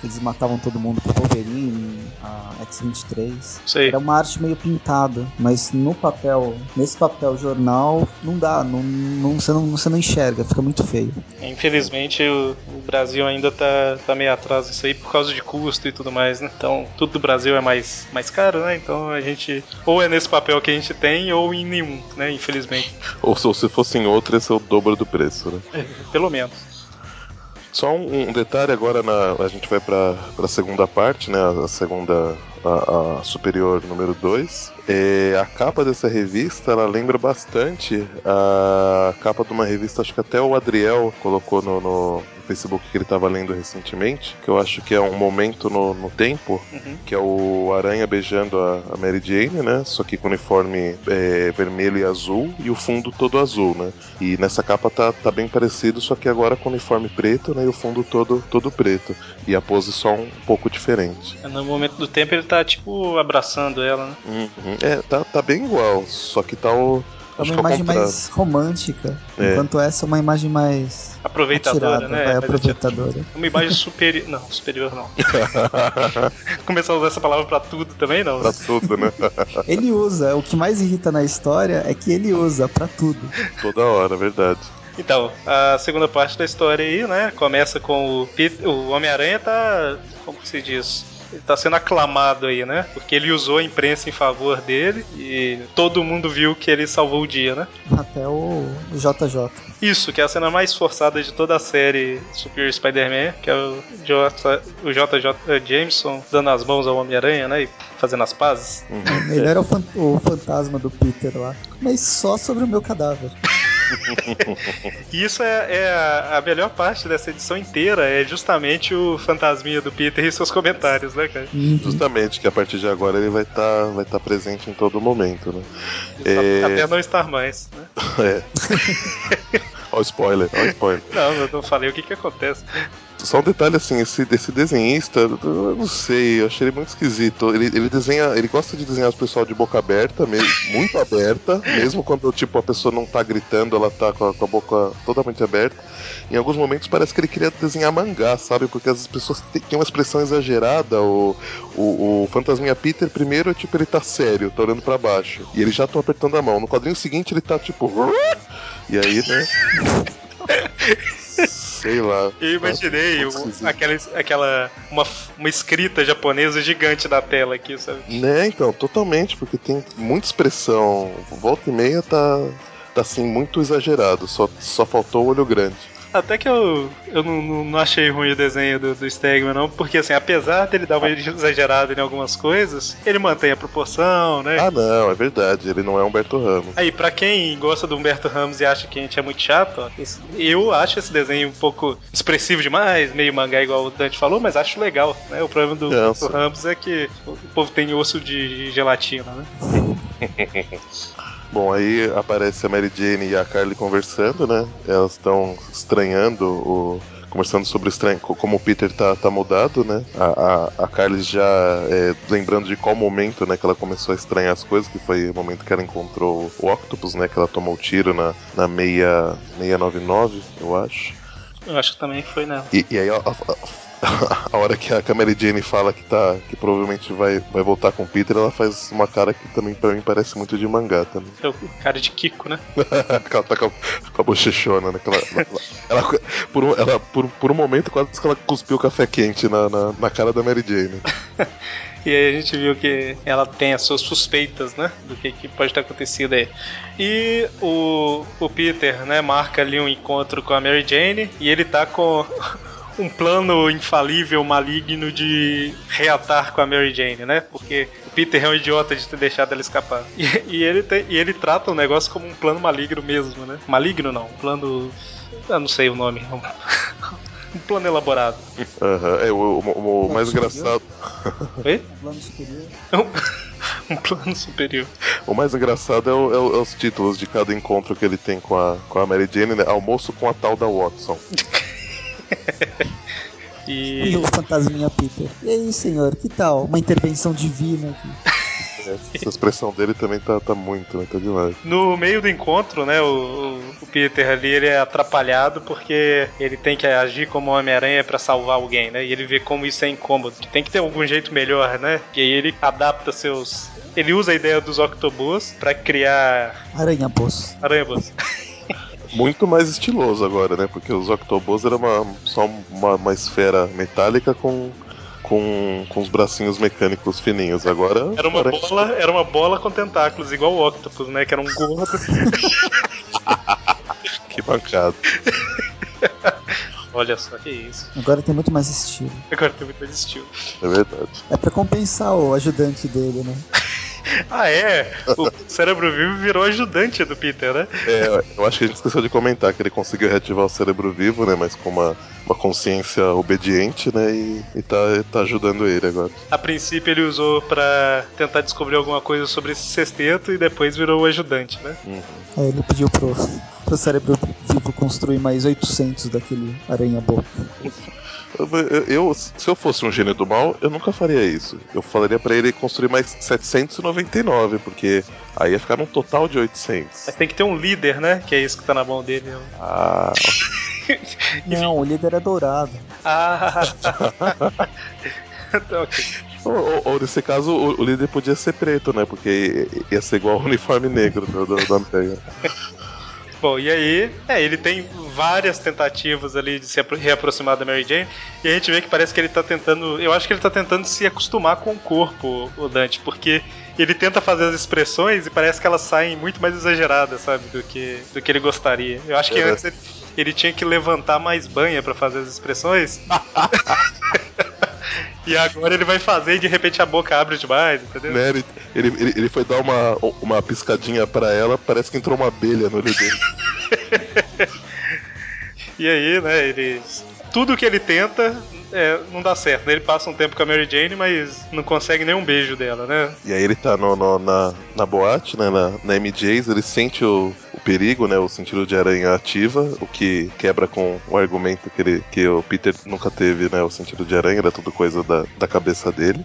eles matavam todo mundo com Wolverine, a X-23. Era uma arte meio pintada, mas no papel, nesse papel jornal, não dá, não, não, você, não, você não enxerga, fica muito feio. Infelizmente o, o Brasil ainda tá, tá meio atrás disso aí por causa de custo e tudo mais, né? Então tudo do Brasil é mais, mais caro, né? Então a gente ou é nesse papel que a gente tem ou em nenhum, né? Infelizmente. Ou se fosse em outro, esse é o dobro do preço, né? Pelo menos. Só um, um, detalhe agora, na, a gente vai para a segunda parte, né? A segunda, a, a superior número 2. É, a capa dessa revista, ela lembra bastante a capa de uma revista, acho que até o Adriel colocou no, no Facebook que ele estava lendo recentemente, que eu acho que é um momento no, no tempo, uhum. que é o Aranha beijando a, a, Mary Jane, né? Só que com uniforme é, vermelho e azul e o fundo todo azul, né? E nessa capa tá, tá bem parecido, só que agora com uniforme preto, né? E o fundo todo, todo preto. E a pose só um pouco diferente. No momento do tempo ele tá, tipo, abraçando ela, né? Uhum. É, tá, tá bem igual, só que tá o É uma é imagem mais romântica, É. enquanto essa é uma imagem mais Aproveitadora, atirada, né? vai, Mas aproveitadora. Uma imagem superior. Não, superior não. Começar a usar essa palavra pra tudo também, não. pra tudo, né? Ele usa, o que mais irrita na história é que ele usa pra tudo. Toda hora, verdade. Então, a segunda parte da história aí, né? Começa com o o Homem-Aranha tá. Como que se diz? Ele tá sendo aclamado aí, né? Porque ele usou a imprensa em favor dele e todo mundo viu que ele salvou o dia, né? Até o JJ. Isso, que é a cena mais forçada de toda a série Superior Spider-Man, que é o, J, o JJ Jameson dando as mãos ao Homem-Aranha, né? E fazendo as pazes. Ele era o, fan- o fantasma do Peter lá. Mas só sobre o meu cadáver. E isso é, é a, melhor parte dessa edição inteira, é justamente o fantasminha do Peter e seus comentários, né, cara? Uhum. Justamente, que a partir de agora ele vai estar vai tá presente em todo momento, né? É. Até não estar mais, né? É. Ó o spoiler, ó o spoiler. Não, eu não falei o que que acontece. Só um detalhe assim, esse, esse desenhista, eu não sei, eu achei ele muito esquisito. Ele, ele desenha, ele gosta de desenhar os pessoal de boca aberta, mesmo, muito aberta, mesmo quando tipo a pessoa não tá gritando, ela tá com a, com a boca totalmente aberta. Em alguns momentos parece que ele queria desenhar mangá, sabe? Porque as pessoas têm uma expressão exagerada. O, o, o Fantasminha Peter, primeiro, tipo, ele tá sério, tá olhando pra baixo. E eles já estão apertando a mão. No quadrinho seguinte, ele tá tipo. E aí, né? Sei lá. Eu imaginei esquisito. aquela, aquela uma, uma escrita japonesa gigante na tela aqui, sabe? Né, então, totalmente, porque tem muita expressão. Volta e meia tá, tá assim, muito exagerado. Só, só faltou o olho grande. Até que eu, eu não, não- não achei ruim o desenho do, do Stegman, não, porque assim, apesar dele dar uma exagerada em algumas coisas, ele mantém a proporção, né? Ah, não, é verdade, ele não é Humberto Ramos. Aí, pra quem gosta do Humberto Ramos e acha que a gente é muito chato, ó, esse- eu acho esse desenho um pouco expressivo demais, meio mangá igual o Dante falou, mas acho legal, né? O problema do Humberto. Ramos é que o povo tem osso de gelatina, né? Bom, aí aparece a Mary Jane e a Carly conversando, né? Elas estão estranhando o. Conversando sobre o estranho, co- como o Peter tá, tá mudado, né? A, a, a Carly já é, lembrando de qual momento, né, que ela começou a estranhar as coisas, que foi o momento que ela encontrou o Octopus, né? Que ela tomou o tiro na, na meia, 699, eu acho. Eu acho que também foi nela. E, e aí a, a- hora que a Mary Jane fala que tá que provavelmente vai, vai voltar com o Peter, ela faz uma cara que também pra mim parece muito de mangá também. É o cara de Kiko, né? Ela tá com a, com a bochechona, né? Ela, ela, ela- por, um, ela por, por um momento quase que ela cuspiu café quente na, na, na cara da Mary Jane. E aí a gente viu que ela tem as suas suspeitas, né? Do que, que pode ter acontecido aí. E o, o Peter, né, marca ali um encontro com a Mary Jane e ele tá com um plano infalível, maligno de reatar com a Mary Jane, né? Porque o Peter é um idiota de ter deixado ela escapar. E, e ele, tem- e ele trata o negócio como um plano maligno mesmo, né? Maligno não, um plano. Eu não sei o nome. Um plano elaborado. Aham, É, o, o- o- o mais engraçado. Oi? Um plano superior. Um plano superior. O mais engraçado é, o- é é os títulos de cada encontro que ele tem com a, com a Mary Jane, né? Almoço com a tal da Watson. E E o fantasminha Peter. E aí, senhor, que tal? Uma intervenção divina aqui. Essa expressão dele também tá, tá muito, né? Tá demais. no meio do encontro, né, o, o Peter ali ele é atrapalhado porque ele tem que agir como Homem-Aranha pra salvar alguém, né? E ele vê como isso é incômodo, que tem que ter algum jeito melhor, né? E aí ele adapta seus. Ele usa a ideia dos Octobus pra criar Aranha Poço. aranha-bus. Muito mais estiloso agora, né? Porque os Octobos era uma, só uma, uma esfera metálica com, com, com os bracinhos mecânicos fininhos. Agora. Era uma parece- bola, era uma bola com tentáculos, igual o Octopus, né? Que era um gordo. Que bancada. Olha só que isso. Agora tem muito mais estilo. Agora tem muito mais estilo. É verdade. É pra compensar o ajudante dele, né? Ah, é? O cérebro vivo virou ajudante do Peter, né? É, eu acho que a gente esqueceu de comentar que ele conseguiu reativar o cérebro vivo, né? Mas com uma, uma consciência obediente, né? E, e tá, tá ajudando ele agora. A princípio ele usou pra tentar descobrir alguma coisa sobre esse sexteto e depois virou o ajudante, né? Uhum. Aí ele pediu pro, pro cérebro vivo construir mais 800 daquele aranha-boca. Eu, eu- se eu fosse um gênio do mal, eu nunca faria isso. Eu falaria pra ele construir mais 799, porque aí ia ficar num total de 800. Mas tem que ter um líder, né? Que é isso que tá na mão dele. Ah, Não, o líder é dourado. Ah. Ou, ou- ou nesse caso, o, o líder podia ser preto, né? Porque ia ser igual ao uniforme negro do, do, do Homem-Aranha. Bom, e aí, é, ele tem várias tentativas ali de se apro- reaproximar da Mary Jane, e a gente vê que parece que ele tá tentando. Eu acho que ele tá tentando se acostumar com o corpo, o Dante, porque ele tenta fazer as expressões e parece que elas saem muito mais exageradas, sabe, do que, do que ele gostaria. Eu acho que É. antes ele, ele tinha que levantar mais banha pra fazer as expressões. E agora ele vai fazer e de repente a boca abre demais, entendeu? Né, Ele, ele, ele- ele foi dar uma, uma piscadinha pra ela, parece que entrou uma abelha no olho dele. E aí, né, ele. Tudo que ele tenta é, não dá certo. né? Ele passa um tempo com a Mary Jane, mas não consegue nem um beijo dela, né? E aí ele tá no, no- na, na boate, né, na, na MJs, ele sente o perigo, né, o sentido de aranha ativa, o que quebra com o argumento que, ele, que o Peter nunca teve, né, o sentido de aranha, era tudo coisa da, da cabeça dele.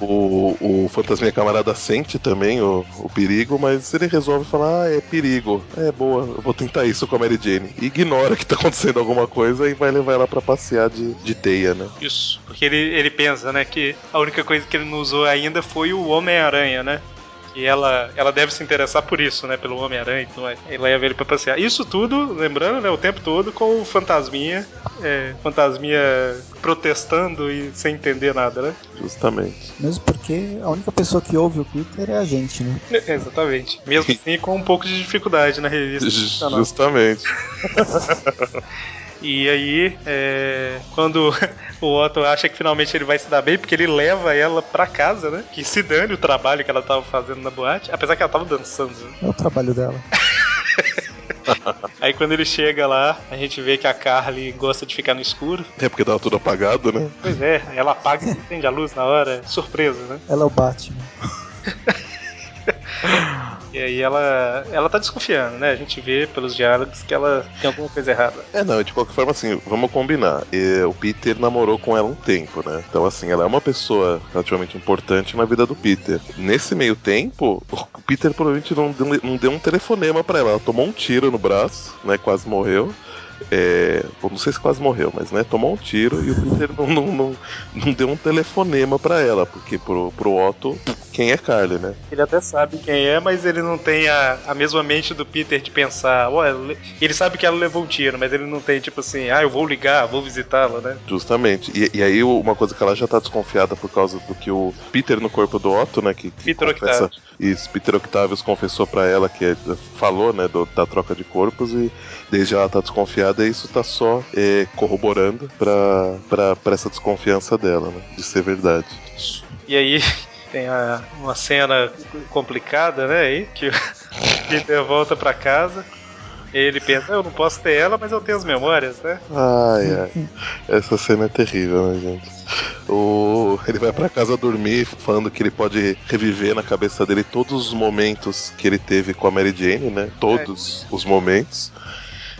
o, o fantasminha camarada sente também o, o perigo, mas ele resolve falar, ah, é perigo, é boa, eu vou tentar isso com a Mary Jane. Ignora que tá acontecendo alguma coisa e vai levar ela pra passear de, de teia, né. Isso. Porque ele, ele pensa, né, que a única coisa que ele não usou ainda foi o Homem-Aranha, né? E ela, ela deve se interessar por isso, né? Pelo Homem-Aranha e tudo mais. Ele leva ele pra passear. Isso tudo, lembrando, né? O tempo todo com o Fantasminha. É, fantasminha protestando e sem entender nada, né? Justamente. Mesmo porque a única pessoa que ouve o Peter é a gente, né? Exatamente. Mesmo assim, com um pouco de dificuldade na revista. Justamente. E aí, é, quando o Otto acha que finalmente ele vai se dar bem, porque ele leva ela pra casa, né? Que se dane o trabalho que ela tava fazendo na boate, apesar que ela tava dançando. Né? É o trabalho dela. Aí quando ele chega lá, a gente vê que a Carly gosta de ficar no escuro. É porque tava tudo apagado, né? Pois é, ela apaga e acende a luz na hora, surpresa, né? Ela é o Batman. E aí ela, ela tá desconfiando, né? A gente vê pelos diálogos que ela tem alguma coisa errada. É, não, de qualquer forma, assim, vamos combinar. E, o Peter namorou com ela um tempo, né? Então, assim, ela é uma pessoa relativamente importante na vida do Peter. Nesse meio tempo, o Peter provavelmente não deu, não deu um telefonema pra ela. Ela tomou um tiro no braço, né? Quase morreu. É, bom, não sei se quase morreu, mas né, tomou um tiro e o Peter não, não, não, não deu um telefonema pra ela, porque pro, pro Otto, quem é Carly, né? Ele até sabe quem é, mas ele não tem a, a mesma mente do Peter de pensar, ele sabe que ela levou um tiro, mas ele não tem tipo assim, ah, eu vou ligar, vou visitá-la, né? Justamente. E, e aí uma coisa que ela já tá desconfiada por causa do que o Peter no corpo do Otto, né? Que, que Peter confessa- Octavius. Isso, Peter Octavius confessou pra ela que é- falou, né, do- da troca de corpos e desde ela tá desconfiada e isso tá só é, corroborando pra, pra, pra essa desconfiança dela, né? De ser verdade. E aí tem a- uma cena complicada, né? Aí, que o Peter volta pra casa. Ele pensa, eu não posso ter ela, mas eu tenho as memórias, né? Ai, ai. Essa cena é terrível, né, gente? O... Ele vai pra casa dormir falando que ele pode reviver na cabeça dele todos os momentos que ele teve com a Mary Jane, né? Todos os momentos.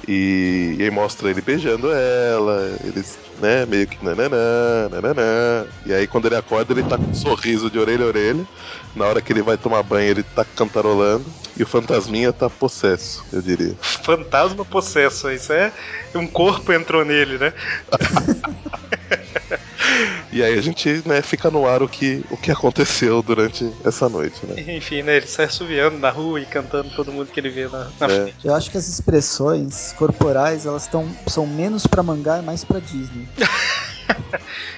E, e aí mostra ele beijando ela, eles, né, meio que nananã, nananã. E aí quando ele acorda, ele tá com um sorriso de orelha a orelha. Na hora que ele vai tomar banho, ele tá cantarolando. E o fantasminha tá possesso, eu diria. Fantasma possesso, isso é. Um corpo entrou nele, né? E aí a gente, né, fica no ar o que, o que aconteceu durante essa noite, né? Enfim, né? Ele sai assoviando na rua e cantando todo mundo que ele vê na, na É. frente. Eu acho que as expressões corporais, elas tão, são menos pra mangá e mais pra Disney.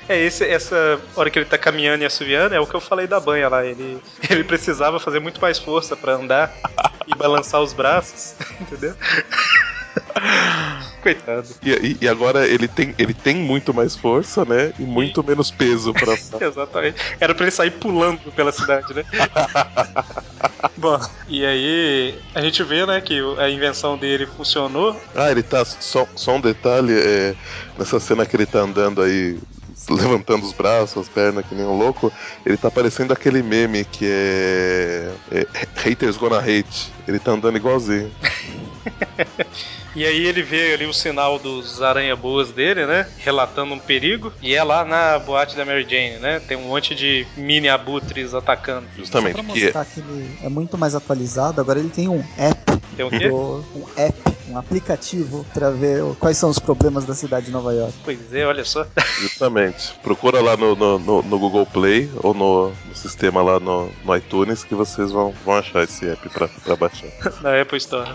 É, esse, essa hora que ele tá caminhando e assoviando é o que eu falei da banha lá. Ele, ele precisava fazer muito mais força pra andar e balançar os braços, entendeu? Coitado. E, e- e agora ele tem, ele tem muito mais força, né? E muito menos peso pra. Exatamente. Era pra ele sair pulando pela cidade, né? Bom, e aí a gente vê, né, que a invenção dele funcionou. Ah, ele tá. Só, só um detalhe: é, nessa cena que ele tá andando aí, levantando os braços, as pernas, que nem um louco. Ele tá parecendo aquele meme que é, é Haters Gonna Hate. Ele tá andando igualzinho. E aí ele vê ali o sinal dos aranha-boas dele, né? Relatando um perigo. E é lá na boate da Mary Jane, né? Tem um monte de mini abutres atacando. Justamente. Só pra Que mostrar que ele é muito mais atualizado, agora ele tem um app. Tem o quê? do- um app, um aplicativo pra ver quais são os problemas da cidade de Nova York. Pois é, olha só. Justamente. Procura lá no, no, no- no Google Play ou no, no sistema lá no, no iTunes que vocês vão, vão achar esse app pra, pra baixar. Na Apple Store.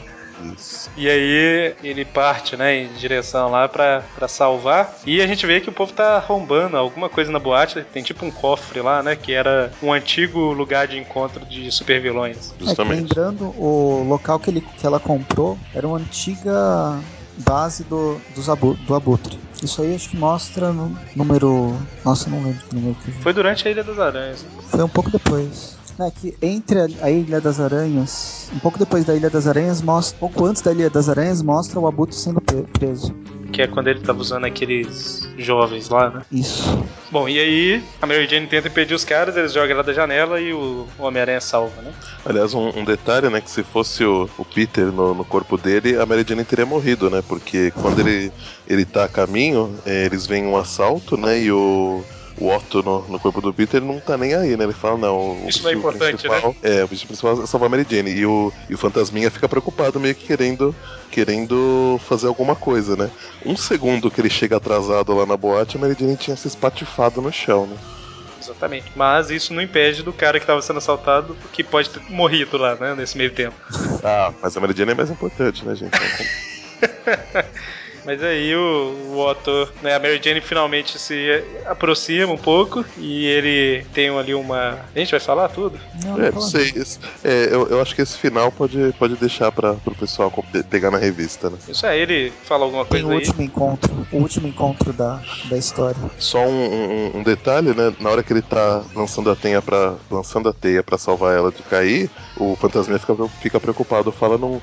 Isso. E aí ele parte, né, em direção lá pra, pra salvar. E a gente vê que o povo tá arrombando alguma coisa na boate. Tem tipo um cofre lá, né, que era um antigo lugar de encontro de supervilões. É, Justamente. lembrando, o local que, ele, que ela comprou era uma antiga base do, dos abu, do Abutre. Isso aí acho que mostra no número. Nossa, eu não lembro que número que Foi durante a Ilha das Aranhas. Foi um pouco depois. É que entre a, a Ilha das Aranhas, um pouco depois da Ilha das Aranhas, mostra. Pouco antes da Ilha das Aranhas, mostra o Abutre sendo pre- preso. Que é quando ele tava usando aqueles jovens lá, né? Isso. Bom, e aí a Mary Jane tenta impedir os caras, eles jogam ela da janela e o Homem-Aranha salva, né? Aliás, um, um detalhe, né, que se fosse o, o Peter no, no corpo dele, a Mary Jane teria morrido, né? Porque quando ele, ele tá a caminho, eh, eles veem um assalto, né? E o, o Otto no, no corpo do Peter não tá nem aí, né? Ele fala, não, o Isso não é importante, né? É, o objetivo principal é salvar a Mary Jane. E o, e o Fantasminha fica preocupado, meio que querendo, querendo fazer alguma coisa, né? Um segundo que ele chega atrasado lá na boate, a Mary Jane tinha se espatifado no chão, né? Exatamente. Mas isso não impede do cara que tava sendo assaltado, que pode ter morrido lá, né? Nesse meio tempo. Ah, mas a Mary Jane é mais importante, né, gente? Mas aí o, o Otto, né, a Mary Jane finalmente se aproxima um pouco e ele tem ali uma. A gente vai falar tudo? Não, É, não sei. esse- é, eu, eu acho que esse final pode, pode deixar para pro pessoal pegar na revista, né? Isso aí, ele fala alguma Tem coisa o aí. último encontro, o último encontro da, da história. Só um, um- um detalhe, né? Na hora que ele tá lançando a teia para lançando a teia para salvar ela de cair, o fantasminha fica, fica preocupado, fala não,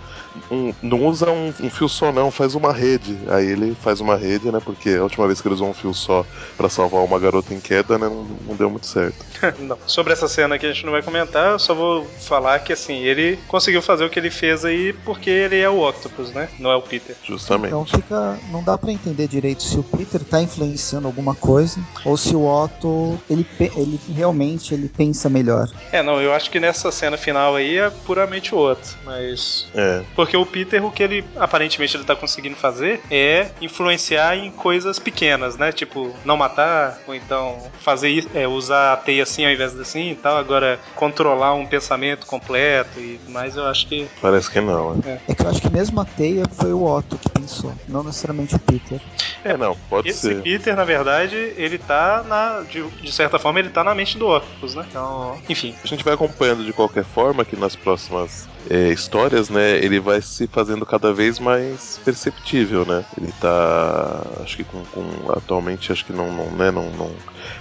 um- não usa um, um fio só não, faz uma rede. Aí ele faz uma rede, né? Porque a última vez que ele usou um fio só para salvar uma garota em queda, né? Não, não deu muito certo. Não. Sobre essa cena que a gente não vai comentar, eu só vou falar que assim, ele conseguiu fazer o que ele fez aí porque ele é o Octopus, né? Não é o Peter. Justamente. Então fica. Não dá pra entender direito se o Peter tá influenciando alguma coisa ou se o Otto ele, ele realmente ele pensa melhor. É, não, eu acho que nessa cena final aí é puramente o outro, mas É, Porque o Peter, o que ele aparentemente ele tá conseguindo fazer é influenciar em coisas pequenas, né? Tipo, não matar, ou então fazer isso, é, usar a teia assim ao invés de assim e tal. Agora, controlar um pensamento completo e mais, eu acho que. parece que não. né? É que eu acho que mesmo a teia foi o Otto que pensou, não necessariamente o Peter. É, não, pode Esse ser. Peter, na verdade, ele tá na. De, de certa forma, ele tá na mente do Octopus, né? Então, enfim. A gente vai acompanhando de qualquer forma que nas próximas é, histórias, né, ele vai se fazendo cada vez mais perceptível, né? Ele tá, acho que com, com- atualmente acho que não, não, né, não, não-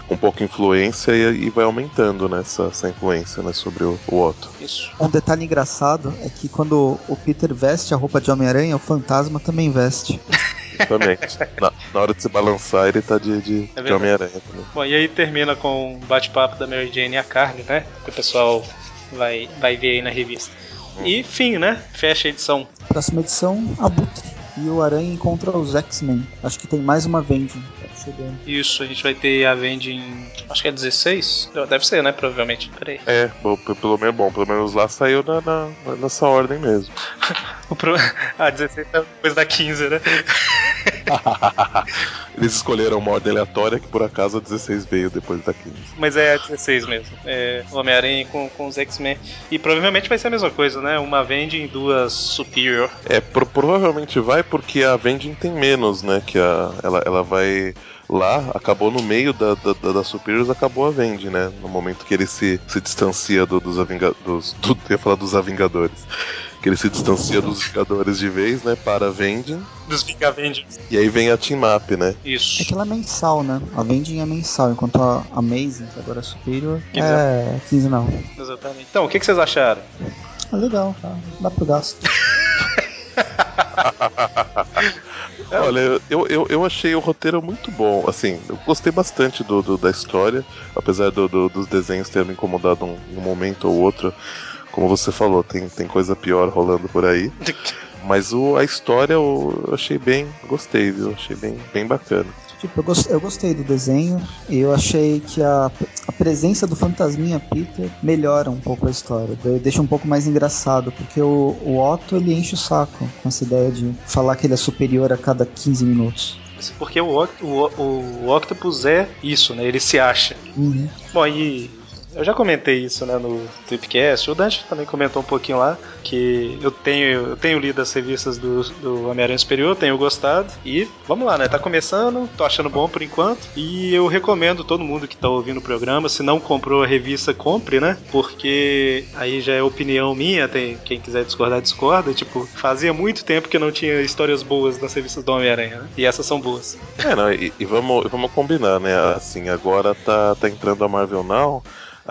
com pouca influência e, e vai aumentando né, essa, essa influência, né, sobre o, o Otto. Isso. Um detalhe engraçado é que quando o Peter veste a roupa de Homem-Aranha, o fantasma também veste. Exatamente. na, na hora de se balançar, ele tá de, de, É de. Homem-Aranha também. Bom, e aí termina com o bate-papo da Mary Jane e a Carly, né? Que o pessoal vai, vai ver aí na revista. E fim, né? Fecha a edição. Próxima edição, Abutre. E o Aranha encontra os X-Men. Acho que tem mais uma Vending chegando. Isso, a gente vai ter a Vending. Acho que é 16? Deve ser, né? Provavelmente. Peraí. É, bom, pelo menos bom, pelo menos lá saiu na, na- nessa ordem mesmo. O pro... Ah, 16 é depois da 15, né? Eles escolheram uma ordem aleatória que por acaso a 16 veio depois da 15. Mas é a 16 mesmo. É Homem-Aranha com, com os X-Men. E provavelmente vai ser a mesma coisa, né? Uma Vending, duas Superior. É, pro- provavelmente vai porque a Vending tem menos, né? Que a, ela, ela vai lá, acabou no meio da, da, da, da Superiors, acabou a Vending, né? No momento que ele se, se distancia do- dos Avingadores. Do, eu ia falar dos Avingadores. Que ele se distancia dos Vingadores de vez, né? Para a Vending. Dos Vingavendians. E aí vem a Team Up, né? É Isso. que ela é mensal, né? A Vending é mensal, enquanto a Amazing, que agora é Superior, é quinzenal. Exatamente. Então, o que, que vocês acharam? Ah, legal, tá? Dá pro gasto. Olha, eu, eu, eu achei o roteiro muito bom. Assim, eu gostei bastante do, do da história, apesar do, do, dos desenhos terem me incomodado um, um momento ou outro. Como você falou, tem, tem coisa pior rolando por aí. Mas o, a história eu achei bem. Gostei, viu? Achei bem, bem bacana. Tipo, eu gostei, eu gostei do desenho e eu achei que a, a presença do fantasminha Peter melhora um pouco a história. Deixa um pouco mais engraçado, porque o, o Otto ele enche o saco com essa ideia de falar que ele é superior a cada 15 minutos. Porque o, o, o, o Octopus é isso, né? Ele se acha. Uhum. Bom, e eu já comentei isso né, no Tripcast. O Dante também comentou um pouquinho lá que eu tenho, eu tenho lido as revistas do, do Homem-Aranha Superior, tenho gostado. E vamos lá, né? Tá começando, tô achando bom por enquanto. E eu recomendo todo mundo que tá ouvindo o programa, se não comprou a revista, compre, né? Porque aí já é opinião minha, tem quem quiser discordar, discorda. Tipo, fazia muito tempo que não tinha histórias boas nas revistas do Homem-Aranha, né? E essas são boas. É, não, e, e, vamos, vamos combinar, né? Assim, agora tá, tá entrando a Marvel Now.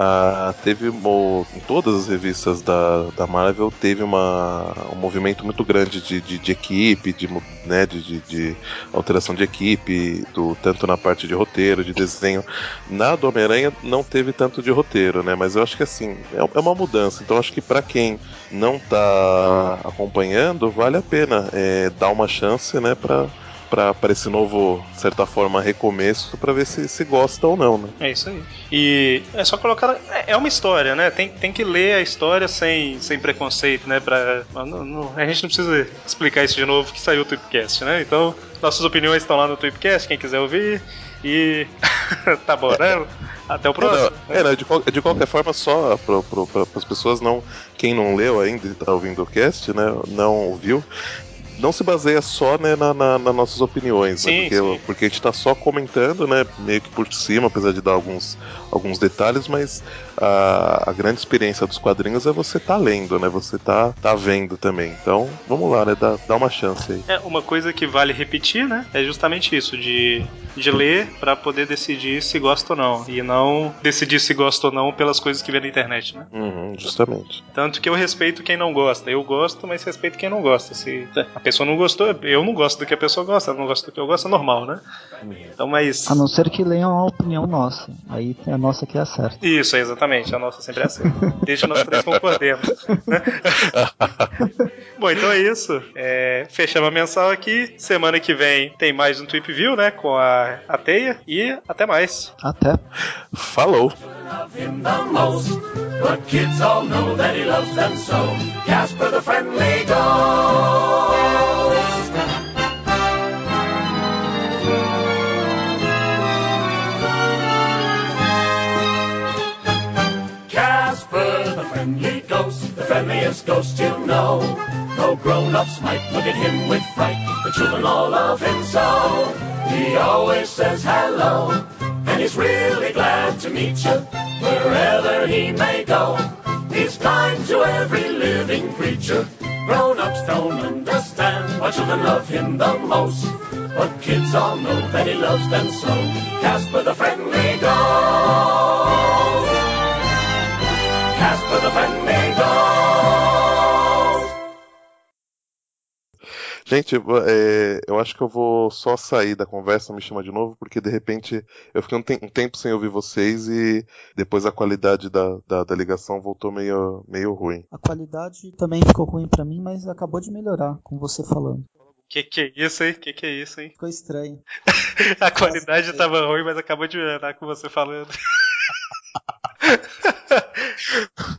Ah, teve em todas as revistas da, da Marvel teve uma, um movimento muito grande de, de, de equipe, de, né, de, de, de, alteração de equipe, do, tanto na parte de roteiro, de desenho. Na do Homem-Aranha não teve tanto de roteiro, né? Mas eu acho que assim, é, é uma mudança. Então acho que para quem não tá acompanhando, vale a pena é, dar uma chance, né, para para esse novo, de certa forma, recomeço, para ver se, se gosta ou não, né? É isso aí. E é só colocar. É, é uma história, né? Tem, tem que ler a história sem, sem preconceito, né? Pra, não, não, a gente não precisa explicar isso de novo que saiu o Tweepcast, né? Então, nossas opiniões estão lá no Tweepcast, quem quiser ouvir. E. tá bom, né? Até o próximo. É, não, é, não, de, de, qualquer forma, só para as pessoas não. Quem não leu ainda e está ouvindo o cast, né? Não ouviu não se baseia só né, na, na, nas nossas opiniões, né, sim, né? Porque, sim. porque a gente está só comentando, né? Meio que por cima, apesar de dar alguns, alguns detalhes, mas a, a grande experiência dos quadrinhos é você tá lendo, né? Você tá, tá vendo também. Então, vamos lá, né? Dá, dá uma chance aí. É, uma coisa que vale repetir, né? É justamente isso, de, de ler para poder decidir se gosta ou não. E não decidir se gosta ou não pelas coisas que vê na internet, né? Uhum, justamente. Tanto que eu respeito quem não gosta. Eu gosto, mas respeito quem não gosta. Se a pessoa não gostou, eu não gosto do que a pessoa gosta, ela não gosta do que eu gosto, é normal, né? Então, mas. A não ser que leiam a opinião nossa. Aí a nossa que é certa. Isso, exatamente. A nossa sempre é assim. Deixa nós três concordemos. Bom, então é isso. É, fechamos a mensal aqui. Semana que vem tem mais um Tweep View, né? Com a, a Teia. E até mais. Até. Falou. Casper the friendly ghost. Friendliest ghost you know. Though grown-ups might look at him with fright, the children all love him so. He always says hello, and he's really glad to meet you wherever he may go. He's kind to every living creature. Grown-ups don't understand why children love him the most. But kids all know that he loves them so. Casper the friendly ghost. Casper the friendly Gente, é, eu acho que eu vou só sair da conversa, me chama de novo, porque de repente eu fiquei um, te um tempo sem ouvir vocês e depois a qualidade da, da, da, ligação voltou meio, meio ruim. A qualidade também ficou ruim para mim, mas acabou de melhorar com você falando. Que que é isso, aí? Que que é isso, hein? Ficou estranho. a qualidade tava ruim, mas acabou de melhorar com você falando.